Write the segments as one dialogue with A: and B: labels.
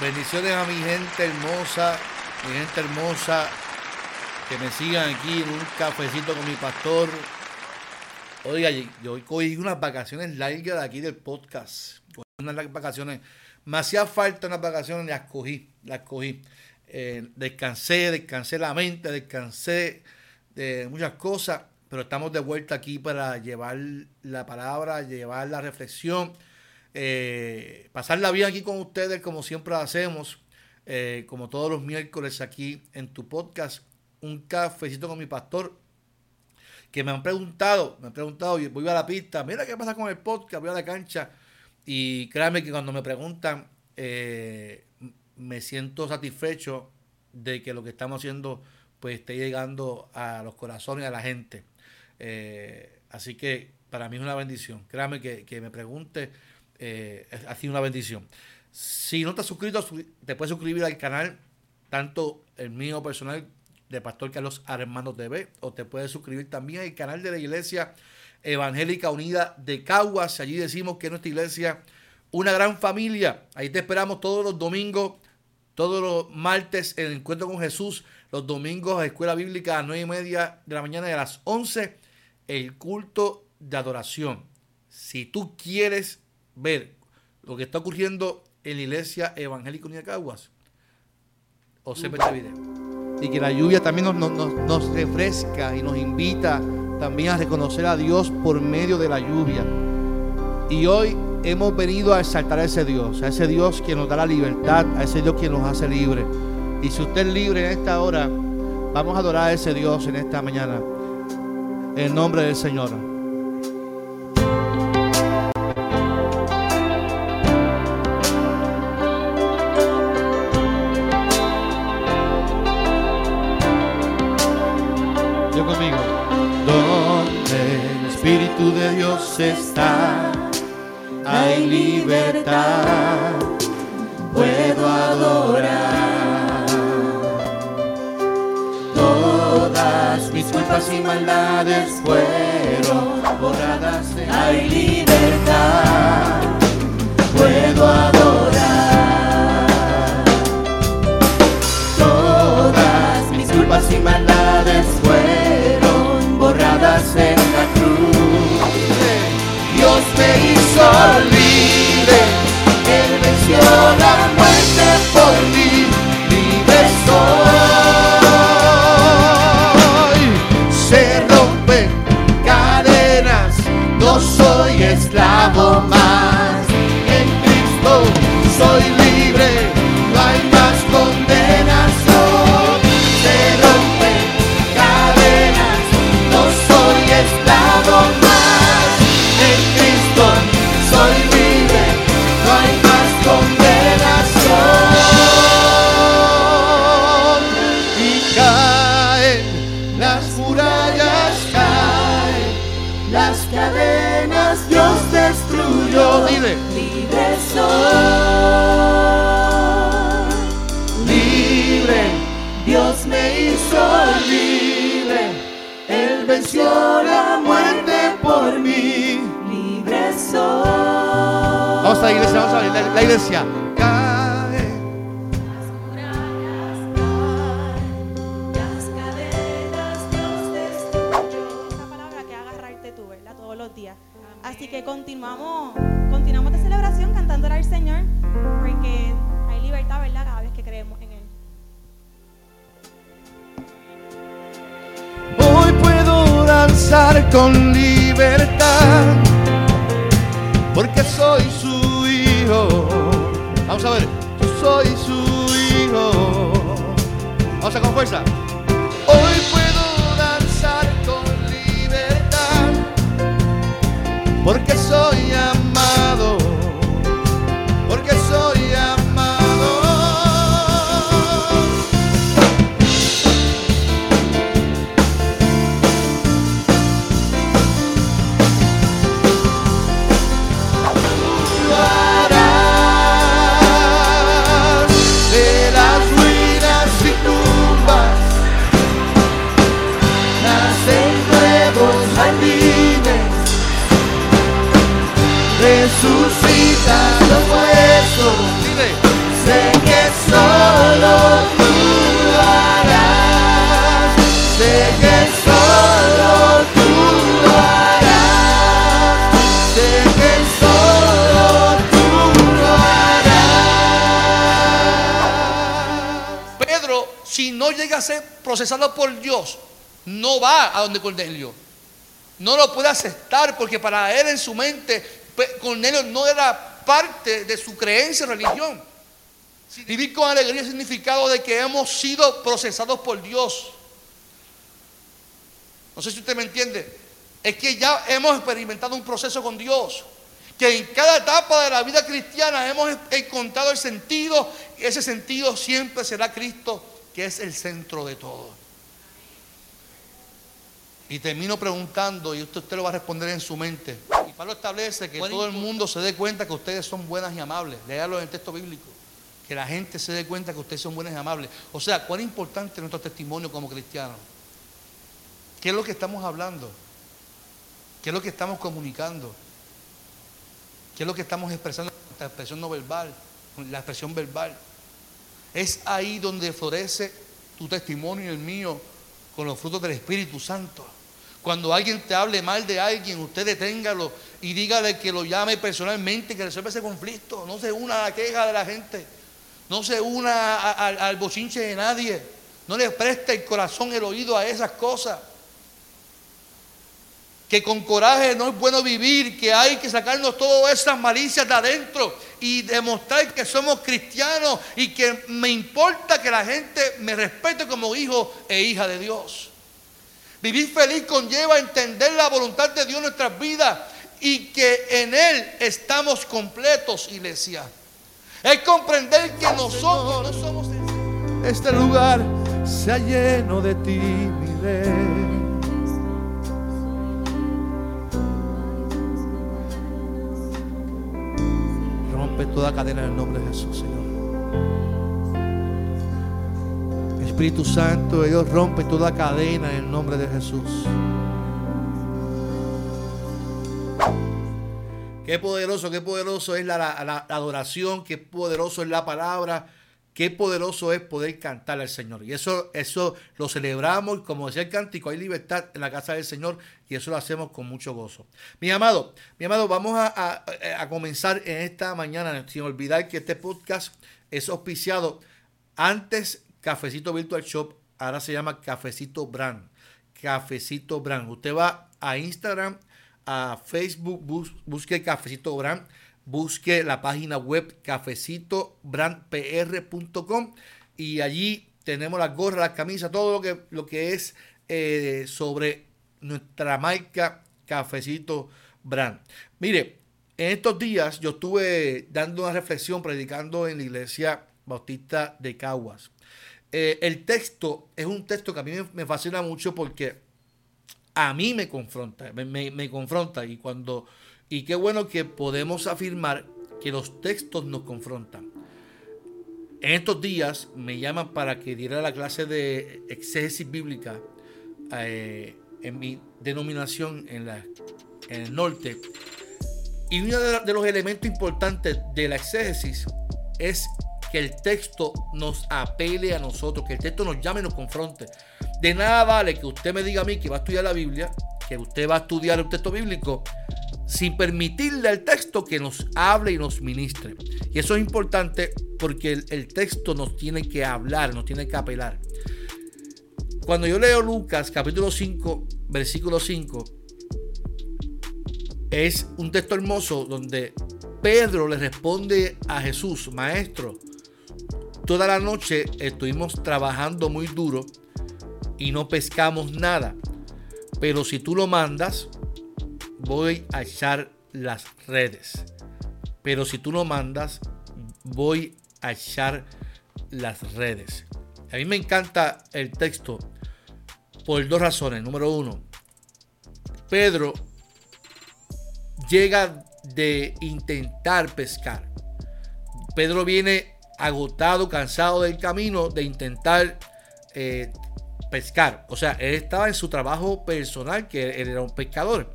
A: Bendiciones a mi gente hermosa, mi gente hermosa, que me sigan aquí en un cafecito con mi pastor. Oiga, yo cogí unas vacaciones largas de aquí del podcast. Unas vacaciones. Me hacía falta unas vacaciones, las cogí, las cogí. Eh, descansé, descansé la mente, descansé de muchas cosas pero estamos de vuelta aquí para llevar la palabra, llevar la reflexión, eh, pasarla bien aquí con ustedes como siempre hacemos, eh, como todos los miércoles aquí en tu podcast, un cafecito con mi pastor, que me han preguntado, me han preguntado, voy a la pista, mira qué pasa con el podcast, voy a la cancha, y créanme que cuando me preguntan, eh, me siento satisfecho de que lo que estamos haciendo pues esté llegando a los corazones, a la gente. Así que para mí es una bendición. Créame que, me pregunte, eh, ha sido una bendición. Si no te has suscrito, te puedes suscribir al canal, tanto el mío personal de Pastor Carlos Armando TV, o te puedes suscribir también al canal de la Iglesia Evangélica Unida de Caguas. Allí decimos que nuestra iglesia, una gran familia. Ahí te esperamos todos los domingos, todos los martes el encuentro con Jesús, los domingos a Escuela Bíblica a las 9 y media de la mañana y a las 11 el culto de adoración. Si tú quieres ver lo que está ocurriendo en la iglesia evangélica de Caguas, observa este video. Y que la lluvia también nos, nos, refresca y nos invita también a reconocer a Dios por medio de la lluvia. Y hoy hemos venido a exaltar a ese Dios, a ese Dios que nos da la libertad, a ese Dios que nos hace libre. Y si usted es libre en esta hora, vamos a adorar a ese Dios en esta mañana en nombre del Señor. Yo conmigo. Donde el Espíritu de Dios está, hay libertad. Puedo adorar mis culpas y maldades fueron borradas. Hay libertad, puedo adorar. Todas mis culpas y maldades me hizo libre, Él venció la muerte por mí, Dios me hizo libre. Él venció la muerte por mí. Libre soy. Vamos a la iglesia, vamos a la, la iglesia.
B: Así que continuamos, continuamos de celebración cantando al Señor, porque
A: danzar con libertad, porque soy su hijo. Vamos a ver, yo soy su hijo. Vamos a con fuerza.
C: Ser procesado por Dios, no va a donde Cornelio. No lo puede aceptar porque para él en su mente Cornelio no era parte de su creencia en religión. Vivir con alegría el significado de que hemos sido procesados por Dios. No sé si usted me entiende. Es que ya hemos experimentado un proceso con Dios. Que en cada etapa de la vida cristiana hemos encontrado el sentido. Y ese sentido siempre será Cristo, que es el centro de todo. Y termino preguntando, y usted, usted lo va a responder en su mente. Y Pablo establece que todo el mundo se dé cuenta que ustedes son buenas y amables. Léalo en el texto bíblico. Que la gente se dé cuenta que ustedes son buenas y amables. O sea, cuán importante es nuestro testimonio como cristianos. ¿Qué es lo que estamos hablando? ¿Qué es lo que estamos comunicando? ¿Qué es lo que estamos expresando? La expresión no verbal, la expresión verbal. Es ahí donde florece tu testimonio y el mío con los frutos del Espíritu Santo. Cuando alguien te hable mal de alguien, usted deténgalo y dígale que lo llame personalmente, que resuelva ese conflicto. No se una a la queja de la gente. No se una al bochinche de nadie. No le preste el corazón, el oído a esas cosas. Que con coraje no es bueno vivir, que hay que sacarnos todas esas malicias de adentro y demostrar que somos cristianos y que me importa que la gente me respete como hijo e hija de Dios. Vivir feliz conlleva entender la voluntad de Dios en nuestras vidas y que en Él estamos completos, iglesia. Es comprender que nosotros no somos...
A: Este lugar se ha lleno de ti, toda cadena en el nombre de Jesús, Señor. Espíritu Santo, Dios rompe toda cadena en el nombre de Jesús. Qué poderoso, qué poderoso es la, adoración, qué poderoso es la palabra, qué poderoso es poder cantar al Señor. Y eso, eso lo celebramos, como decía el cántico, hay libertad en la casa del Señor y eso lo hacemos con mucho gozo. Mi amado, mi amado, vamos a, a comenzar en esta mañana, sin olvidar que este podcast es auspiciado antes Cafecito Virtual Shop, ahora se llama Cafecito Brand. Cafecito Brand. Usted va a Instagram a Facebook, busque Cafecito Brand, busque la página web cafecitobrandpr.com y allí tenemos las gorras, las camisas, todo lo que, lo que es eh, sobre nuestra marca Cafecito Brand. Mire, en estos días yo estuve dando una reflexión, predicando en la iglesia bautista de Caguas. Eh, el texto es un texto que a mí me fascina mucho porque a mí me confronta, me, confronta y cuando y qué bueno que podemos afirmar que los textos nos confrontan. En estos días me llaman para que diera la clase de exégesis bíblica eh, en mi denominación en, la, en el norte. Y uno de los elementos importantes de la exégesis es que el texto nos apele a nosotros, que el texto nos llame y nos confronte. De nada vale que usted me diga a mí que va a estudiar la Biblia, que usted va a estudiar un texto bíblico, sin permitirle al texto que nos hable y nos ministre. Y eso es importante porque el, texto nos tiene que hablar, nos tiene que apelar. Cuando yo leo Lucas capítulo 5, versículo 5, es un texto hermoso donde Pedro le responde a Jesús, maestro, toda la noche estuvimos trabajando muy duro y no pescamos nada. Pero si tú lo mandas, voy a echar las redes. Pero si tú lo mandas, voy a echar las redes. A mí me encanta el texto por dos razones. Número uno, Pedro llega de intentar pescar. Pedro viene agotado, cansado del camino de intentar eh, pescar. O sea, él estaba en su trabajo personal, que él era un pescador.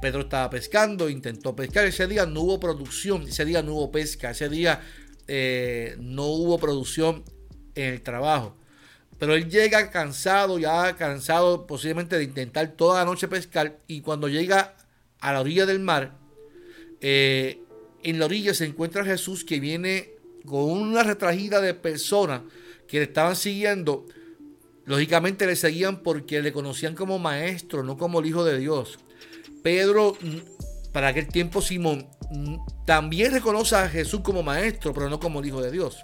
A: Pedro estaba pescando, intentó pescar. Ese día no hubo producción, ese día no hubo pesca, ese día eh, no hubo producción en el trabajo. Pero él llega cansado, ya cansado posiblemente de intentar toda la noche pescar. Y cuando llega a la orilla del mar, eh, en la orilla se encuentra Jesús que viene con una retragida de personas que le estaban siguiendo, lógicamente le seguían porque le conocían como maestro, no como el Hijo de Dios. Pedro, para aquel tiempo Simón, también reconoce a Jesús como maestro, pero no como el Hijo de Dios.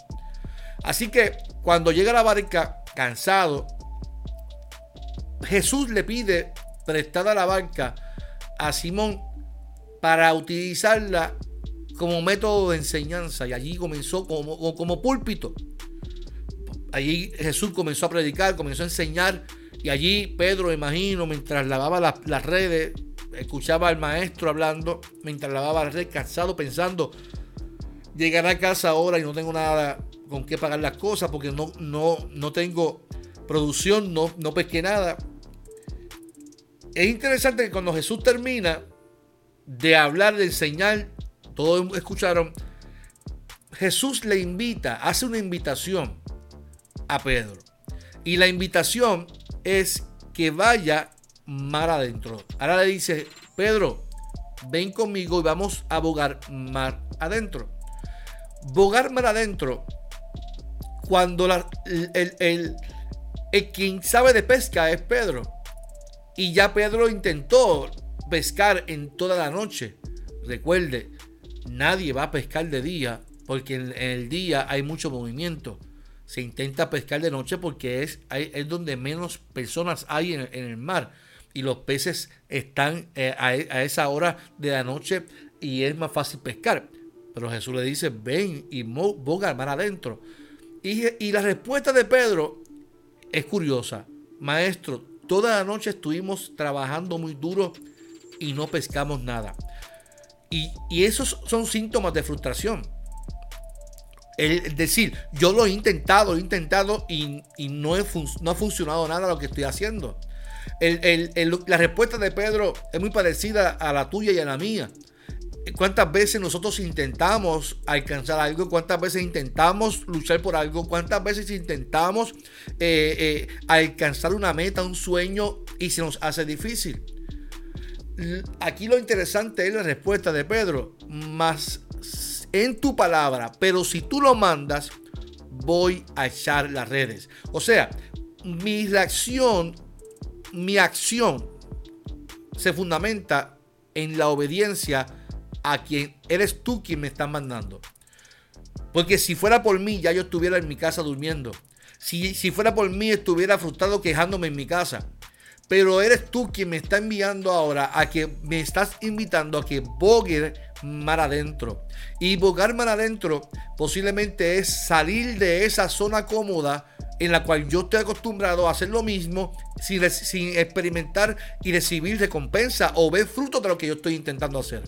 A: Así que cuando llega a la barca, cansado, Jesús le pide prestada la barca a Simón para utilizarla como método de enseñanza y allí comenzó como, como púlpito. Allí Jesús comenzó a predicar, comenzó a enseñar y allí Pedro, imagino, mientras lavaba las, redes, escuchaba al maestro hablando, mientras lavaba las redes, cansado, pensando, llegará a casa ahora y no tengo nada con qué pagar las cosas porque no, no, no tengo producción, no, no pesqué nada. Es interesante que cuando Jesús termina de hablar, de enseñar, todos escucharon, Jesús le invita, hace una invitación a Pedro. Y la invitación es que vaya mar adentro. Ahora le dice, Pedro, ven conmigo y vamos a bogar mar adentro. Bogar mar adentro, cuando el, el, el, quien sabe de pesca es Pedro. Y ya Pedro intentó pescar en toda la noche. Recuerde, nadie va a pescar de día porque en el día hay mucho movimiento se intenta pescar de noche porque es, es donde menos personas hay en, el mar y los peces están eh, a, esa hora de la noche y es más fácil pescar. Pero Jesús le dice, ven y boga al mar adentro. Y, la respuesta de Pedro es curiosa. Maestro, toda la noche estuvimos trabajando muy duro y no pescamos nada. Y, esos son síntomas de frustración el decir, yo lo he intentado, he intentado y, no, no, ha funcionado nada lo que estoy haciendo. La respuesta de Pedro es muy parecida a la tuya y a la mía. ¿Cuántas veces nosotros intentamos alcanzar algo? ¿Cuántas veces intentamos luchar por algo? ¿Cuántas veces intentamos eh, eh, alcanzar una meta, un sueño y se nos hace difícil? Aquí lo interesante es la respuesta de Pedro. Más en tu palabra, pero si tú lo mandas, voy a echar las redes. O sea, mi reacción, mi acción se fundamenta en la obediencia a quien eres tú quien me está mandando. Porque si fuera por mí, ya yo estuviera en mi casa durmiendo. Si, si fuera por mí, estuviera frustrado quejándome en mi casa. Pero eres tú quien me está enviando ahora a que me estás invitando a que bogue mar adentro. Y bogar mar adentro posiblemente es salir de esa zona cómoda en la cual yo estoy acostumbrado a hacer lo mismo sin, sin experimentar y recibir recompensa o ver fruto de lo que yo estoy intentando hacer.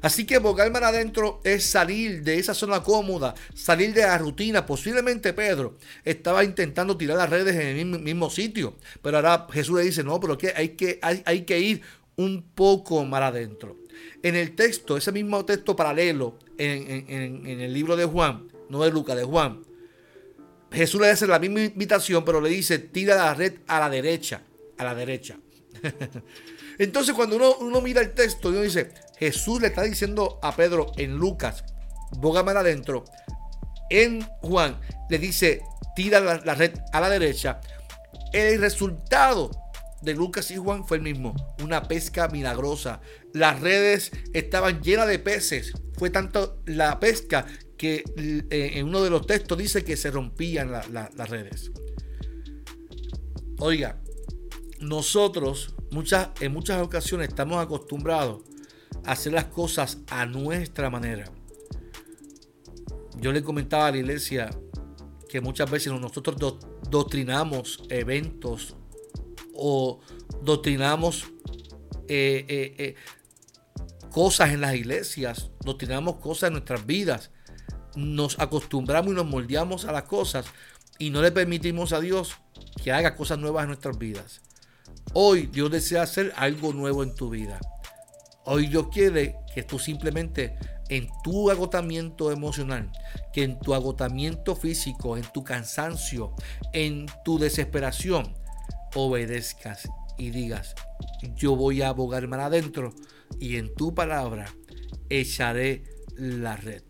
A: Así que bogar mar adentro es salir de esa zona cómoda, salir de la rutina. Posiblemente Pedro estaba intentando tirar las redes en el mismo, sitio, pero ahora Jesús le dice, no, pero que hay que, hay, hay que ir un poco mar adentro. En el texto, ese mismo texto paralelo, en, el libro de Juan, no de Lucas, de Juan, Jesús le hace la misma invitación, pero le dice, tira la red a la derecha, a la derecha. Entonces cuando uno, mira el texto, uno dice, Jesús le está diciendo a Pedro en Lucas, bógame adentro. En Juan le dice, tira la, la red a la derecha. El resultado de Lucas y Juan fue el mismo, una pesca milagrosa. Las redes estaban llenas de peces. Fue tanto la pesca que eh, en uno de los textos dice que se rompían las redes. Oiga, nosotros muchas, en muchas ocasiones estamos acostumbrados a hacer las cosas a nuestra manera. Yo le comentaba a la iglesia que muchas veces nosotros doctrinamos eventos o doctrinamos eh, eh, eh, cosas en las iglesias, doctrinamos cosas en nuestras vidas, nos acostumbramos y nos moldeamos a las cosas y no le permitimos a Dios que haga cosas nuevas en nuestras vidas. Hoy Dios desea hacer algo nuevo en tu vida. Hoy Dios quiere que tú simplemente en tu agotamiento emocional, que en tu agotamiento físico, en tu cansancio, en tu desesperación, obedezcas y digas, yo voy a abogar mar adentro y en tu palabra echaré la red.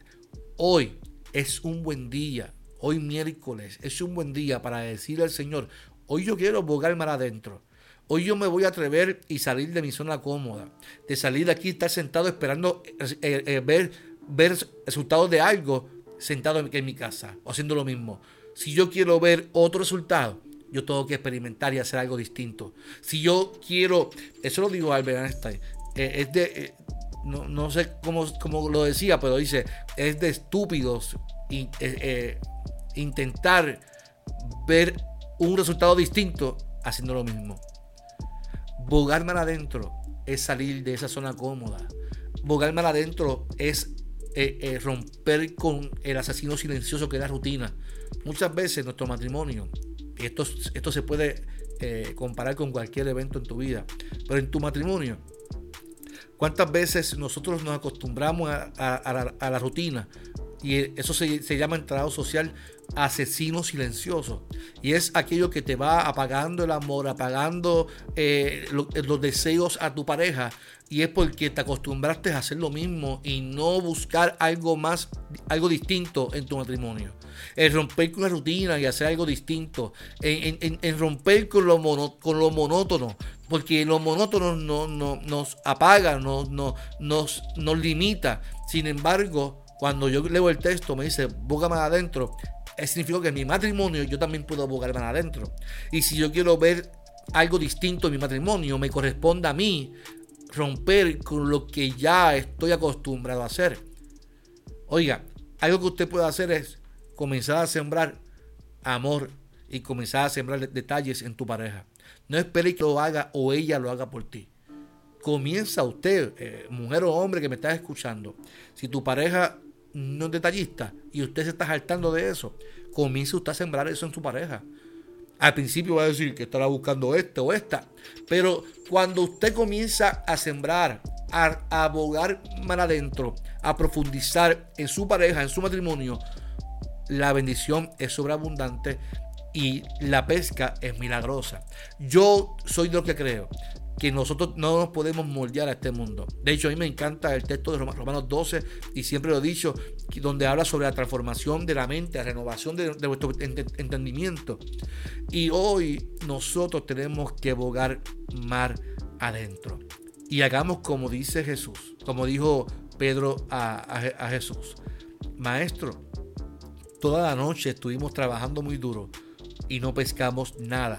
A: Hoy es un buen día, hoy miércoles, es un buen día para decirle al Señor, hoy yo quiero bogar mar adentro. Hoy yo me voy a atrever y salir de mi zona cómoda, de salir de aquí, estar sentado esperando eh, eh, ver, ver resultados de algo sentado en, mi casa haciendo lo mismo. Si yo quiero ver otro resultado, yo tengo que experimentar y hacer algo distinto. Si yo quiero, eso lo digo Albert Einstein, eh, es de, no, sé cómo, cómo, lo decía, pero dice, es de estúpidos intentar ver un resultado distinto haciendo lo mismo. Bogar mal adentro es salir de esa zona cómoda. Bogar mal adentro es eh, eh, romper con el asesino silencioso que es la rutina. Muchas veces nuestro matrimonio, esto, esto se puede eh, comparar con cualquier evento en tu vida, pero en tu matrimonio, ¿cuántas veces nosotros nos acostumbramos a, la, rutina? Y eso se, se llama entrado social asesino silencioso. Y es aquello que te va apagando el amor, apagando eh, los deseos a tu pareja. Y es porque te acostumbraste a hacer lo mismo y no buscar algo más, algo distinto en tu matrimonio. En romper con la rutina y hacer algo distinto. En, romper con lo, con lo monótono. Porque lo monótono no, nos apaga, nos, nos, nos limita. Sin embargo, cuando yo leo el texto, me dice, búscame adentro significa que en mi matrimonio yo también puedo abogarme adentro. Y si yo quiero ver algo distinto en mi matrimonio, me corresponde a mí romper con lo que ya estoy acostumbrado a hacer. Oiga, algo que usted puede hacer es comenzar a sembrar amor y comenzar a sembrar detalles en tu pareja. No espere que lo haga o ella lo haga por ti. Comienza usted, eh, mujer o hombre que me estás escuchando. Si tu pareja no es detallista y usted se está saltando de eso, comience usted a sembrar eso en su pareja. Al principio va a decir que estará buscando este o esta, pero cuando usted comienza a sembrar, a, abogar mal adentro, a profundizar en su pareja, en su matrimonio, la bendición es sobreabundante y la pesca es milagrosa. Yo soy de lo que creo que nosotros no nos podemos moldear a este mundo. De hecho, a mí me encanta el texto de Romanos 12 y siempre lo he dicho, donde habla sobre la transformación de la mente, la renovación de, vuestro entendimiento. Y hoy nosotros tenemos que bogar mar adentro. Y hagamos como dice Jesús, como dijo Pedro a Jesús. Maestro, toda la noche estuvimos trabajando muy duro y no pescamos nada.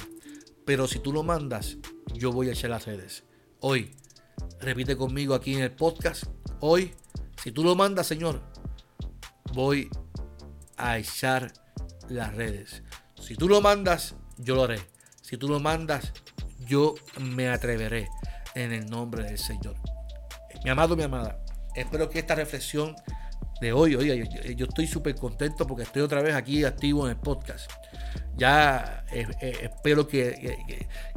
A: Pero si tú lo mandas, yo voy a echar las redes. Hoy, repite conmigo aquí en el podcast. Hoy, si tú lo mandas, Señor, voy a echar las redes. Si tú lo mandas, yo lo haré. Si tú lo mandas, yo me atreveré en el nombre del Señor. Mi amado, mi amada, espero que esta reflexión de hoy, oiga, yo, estoy súper contento porque estoy otra vez aquí activo en el podcast. Ya eh, eh, espero que,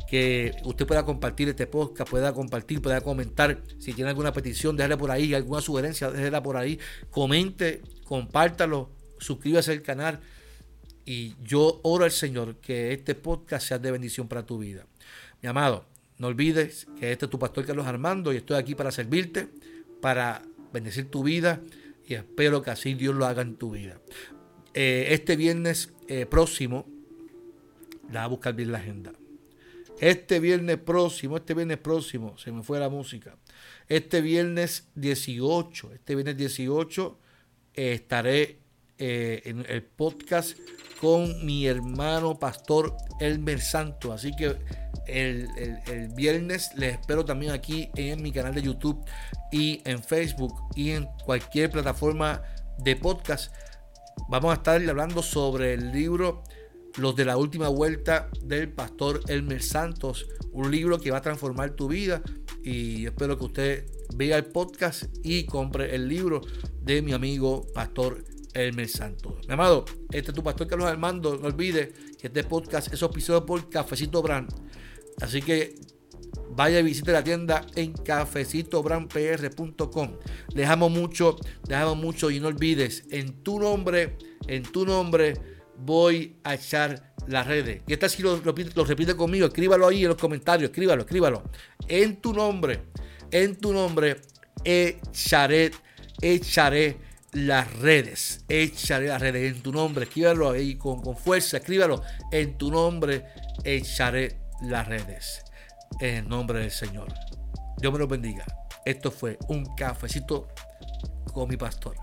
A: que, usted pueda compartir este podcast, pueda compartir, pueda comentar. Si tiene alguna petición, déjala por ahí, alguna sugerencia, déjela por ahí. Comente, compártalo, suscríbase al canal. Y yo oro al Señor que este podcast sea de bendición para tu vida. Mi amado, no olvides que este es tu pastor Carlos Armando y estoy aquí para servirte, para bendecir tu vida y espero que así Dios lo haga en tu vida. Eh, este viernes próximo la va a buscar bien la agenda. Este viernes próximo, este viernes próximo, se me fue la música. Este viernes 18, este viernes 18 eh, estaré eh, en el podcast con mi hermano pastor Elmer Santo. Así que el, el, viernes les espero también aquí en mi canal de YouTube y en Facebook y en cualquier plataforma de podcast. Vamos a estar hablando sobre el libro los de la última vuelta del pastor Elmer Santos, un libro que va a transformar tu vida y espero que usted vea el podcast y compre el libro de mi amigo pastor Elmer Santos. Mi amado, este es tu pastor Carlos Armando, no olvide que este podcast es auspiciado por Cafecito Brand. Así que vaya y visite la tienda en cafecitobrandpr.com. Dejamos mucho, dejamos mucho y no olvides, en tu nombre, en tu nombre, voy a echar las redes. Y esta si lo, repite conmigo, escríbalo ahí en los comentarios, escríbalo, escríbalo. En tu nombre, en tu nombre, echaré, echaré las redes. Echaré las redes en tu nombre. Escríbalo ahí con, con fuerza. Escríbalo. En tu nombre echaré las redes. En el nombre del Señor. Dios me lo bendiga. Esto fue un cafecito con mi pastor.